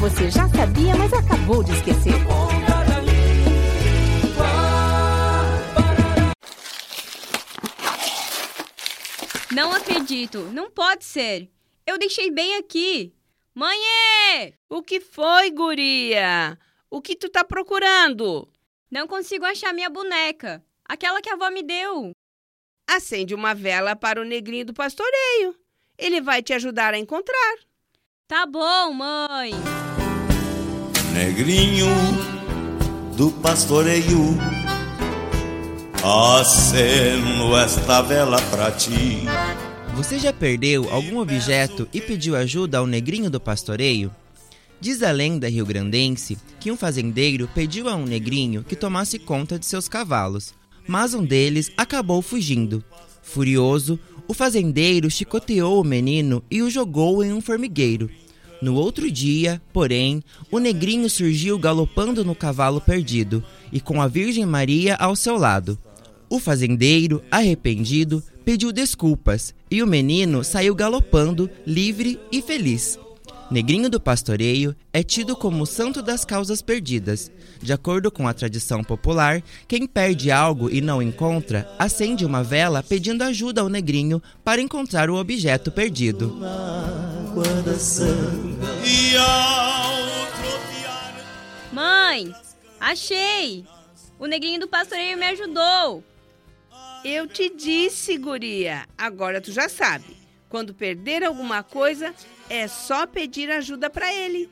você já sabia, mas acabou de esquecer. Não acredito, não pode ser. Eu deixei bem aqui. Mãe! O que foi, guria? O que tu tá procurando? Não consigo achar minha boneca. Aquela que a avó me deu. Acende uma vela para o negrinho do pastoreio. Ele vai te ajudar a encontrar. Tá bom, mãe. Negrinho do pastoreio, aceno esta vela pra ti. Você já perdeu algum objeto e pediu ajuda ao negrinho do pastoreio? Diz a lenda rio-grandense que um fazendeiro pediu a um negrinho que tomasse conta de seus cavalos, mas um deles acabou fugindo. Furioso, o fazendeiro chicoteou o menino e o jogou em um formigueiro. No outro dia, porém, o negrinho surgiu galopando no cavalo perdido e com a Virgem Maria ao seu lado. O fazendeiro, arrependido, pediu desculpas e o menino saiu galopando, livre e feliz. Negrinho do Pastoreio é tido como o santo das causas perdidas. De acordo com a tradição popular, quem perde algo e não encontra, acende uma vela pedindo ajuda ao negrinho para encontrar o objeto perdido. Mãe, achei! O negrinho do pastoreio me ajudou. Eu te disse, guria. Agora tu já sabe. Quando perder alguma coisa, é só pedir ajuda para ele.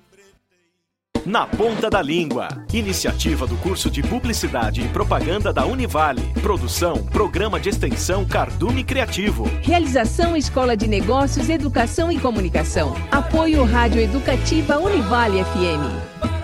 Na Ponta da Língua. Iniciativa do curso de Publicidade e Propaganda da Univale. Produção, Programa de Extensão Cardume Criativo. Realização Escola de Negócios, Educação e Comunicação. Apoio Rádio Educativa Univale FM.